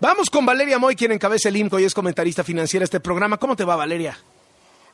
Vamos con Valeria Moy, quien encabeza el IMCO y es comentarista financiera de este programa. ¿Cómo te va, Valeria?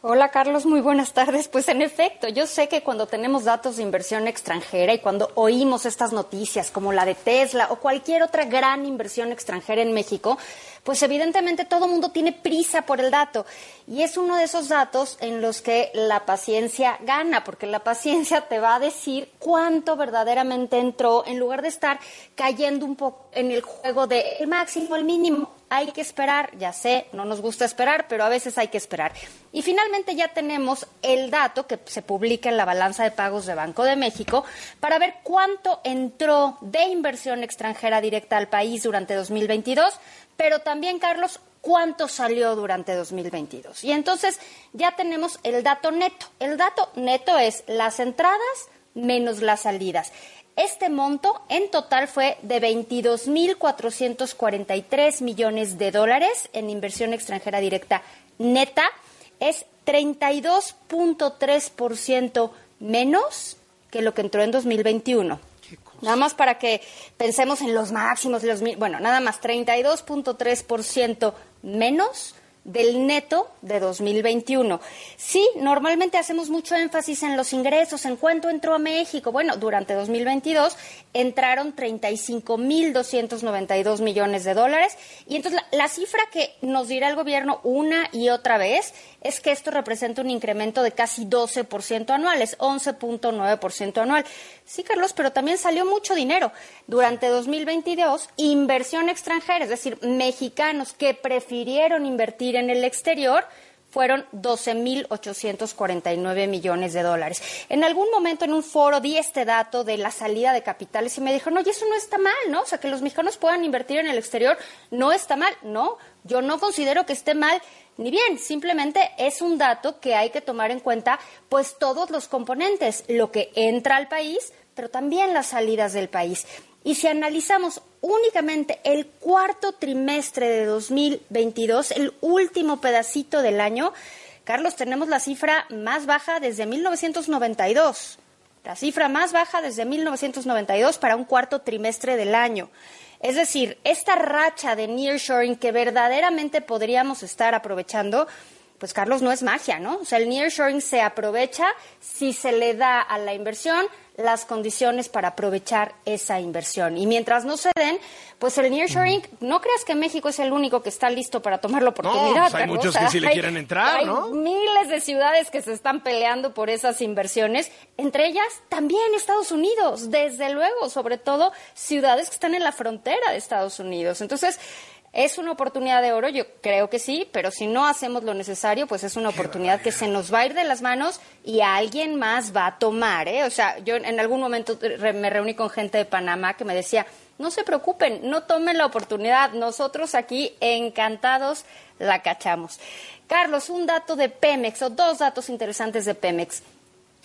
Hola Carlos, muy buenas tardes. Pues en efecto, yo sé que cuando tenemos datos de inversión extranjera y cuando oímos estas noticias como la de Tesla o cualquier otra gran inversión extranjera en México, pues evidentemente todo el mundo tiene prisa por el dato. Y es uno de esos datos en los que la paciencia gana, porque la paciencia te va a decir cuánto verdaderamente entró en lugar de estar cayendo un poco en el juego de el máximo, el mínimo. Hay que esperar, ya sé, no nos gusta esperar, pero a veces hay que esperar. Y finalmente ya tenemos el dato que se publica en la balanza de pagos de Banco de México para ver cuánto entró de inversión extranjera directa al país durante 2022 pero también, Carlos, cuánto salió durante 2022. Y entonces ya tenemos el dato neto. El dato neto es las entradas menos las salidas. Este monto en total fue de 22.443 millones de dólares en inversión extranjera directa neta. Es 32.3% menos que lo que entró en 2021. Nada más para que pensemos en los máximos, los bueno, nada más 32.3% menos del neto de 2021. Sí, normalmente hacemos mucho énfasis en los ingresos, en cuánto entró a México. Bueno, durante 2022 entraron 35.292 millones de dólares y entonces la, la, cifra que nos dirá el gobierno una y otra vez es que esto representa un incremento de casi 12% anual, es 11.9% anual. Sí, Carlos, pero también salió mucho dinero. Durante 2022, inversión extranjera, es decir, mexicanos que prefirieron invertir en el exterior, fueron 12.849 millones de dólares. En algún momento en un foro di este dato de la salida de capitales y me dijo, no, y eso no está mal, ¿no? O sea, que los mexicanos puedan invertir en el exterior no está mal. No, yo no considero que esté mal ni bien, simplemente es un dato que hay que tomar en cuenta, pues todos los componentes, lo que entra al país, pero también las salidas del país. Y si analizamos únicamente el cuarto trimestre de 2022, el último pedacito del año, Carlos, tenemos la cifra más baja desde 1992. La cifra más baja desde 1992 para un cuarto trimestre del año. Es decir, esta racha de nearshoring que verdaderamente podríamos estar aprovechando, pues Carlos, no es magia, ¿no? O sea, el nearshoring se aprovecha si se le da a la inversión las condiciones para aprovechar esa inversión. Y mientras no se den, pues el nearshoring, no creas que México es el único que está listo para tomar la oportunidad. No, pues hay muchos que sí le quieren entrar, ¿no? Hay miles de ciudades que se están peleando por esas inversiones, entre ellas también Estados Unidos, desde luego, sobre todo ciudades que están en la frontera de Estados Unidos. Entonces, ¿Es una oportunidad de oro? Yo creo que sí, pero si no hacemos lo necesario, pues es una oportunidad que se nos va a ir de las manos y alguien más va a tomar. ¿eh? O sea, yo en algún momento me reuní con gente de Panamá que me decía, no se preocupen, no tomen la oportunidad, nosotros aquí encantados la cachamos. Carlos, un dato de Pemex o dos datos interesantes de Pemex.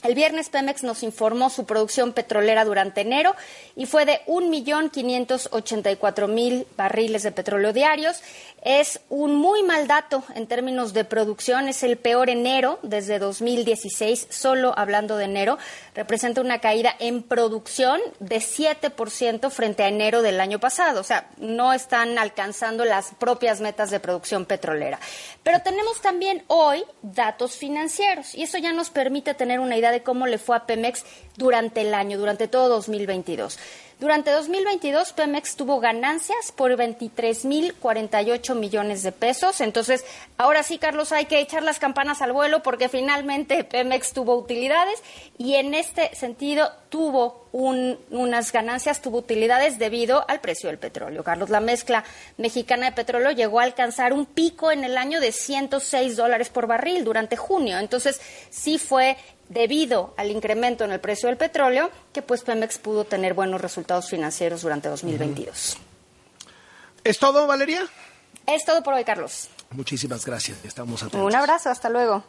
El viernes Pemex nos informó su producción petrolera durante enero y fue de 1.584.000 barriles de petróleo diarios. Es un muy mal dato en términos de producción, es el peor enero desde 2016, solo hablando de enero, representa una caída en producción de 7% frente a enero del año pasado, o sea, no están alcanzando las propias metas de producción petrolera. Pero tenemos también hoy datos financieros y eso ya nos permite tener una idea de cómo le fue a Pemex durante el año, durante todo 2022. Durante 2022, Pemex tuvo ganancias por 23.048 millones de pesos. Entonces, ahora sí, Carlos, hay que echar las campanas al vuelo porque finalmente Pemex tuvo utilidades y en este sentido tuvo unas ganancias, tuvo utilidades debido al precio del petróleo. Carlos, la mezcla mexicana de petróleo llegó a alcanzar un pico en el año de 106 dólares por barril durante junio. Entonces, sí fue debido al incremento en el precio del petróleo que pues Pemex pudo tener buenos resultados financieros durante 2022. ¿Es todo, Valeria? Es todo por hoy, Carlos. Muchísimas gracias. Estamos Un abrazo, hasta luego.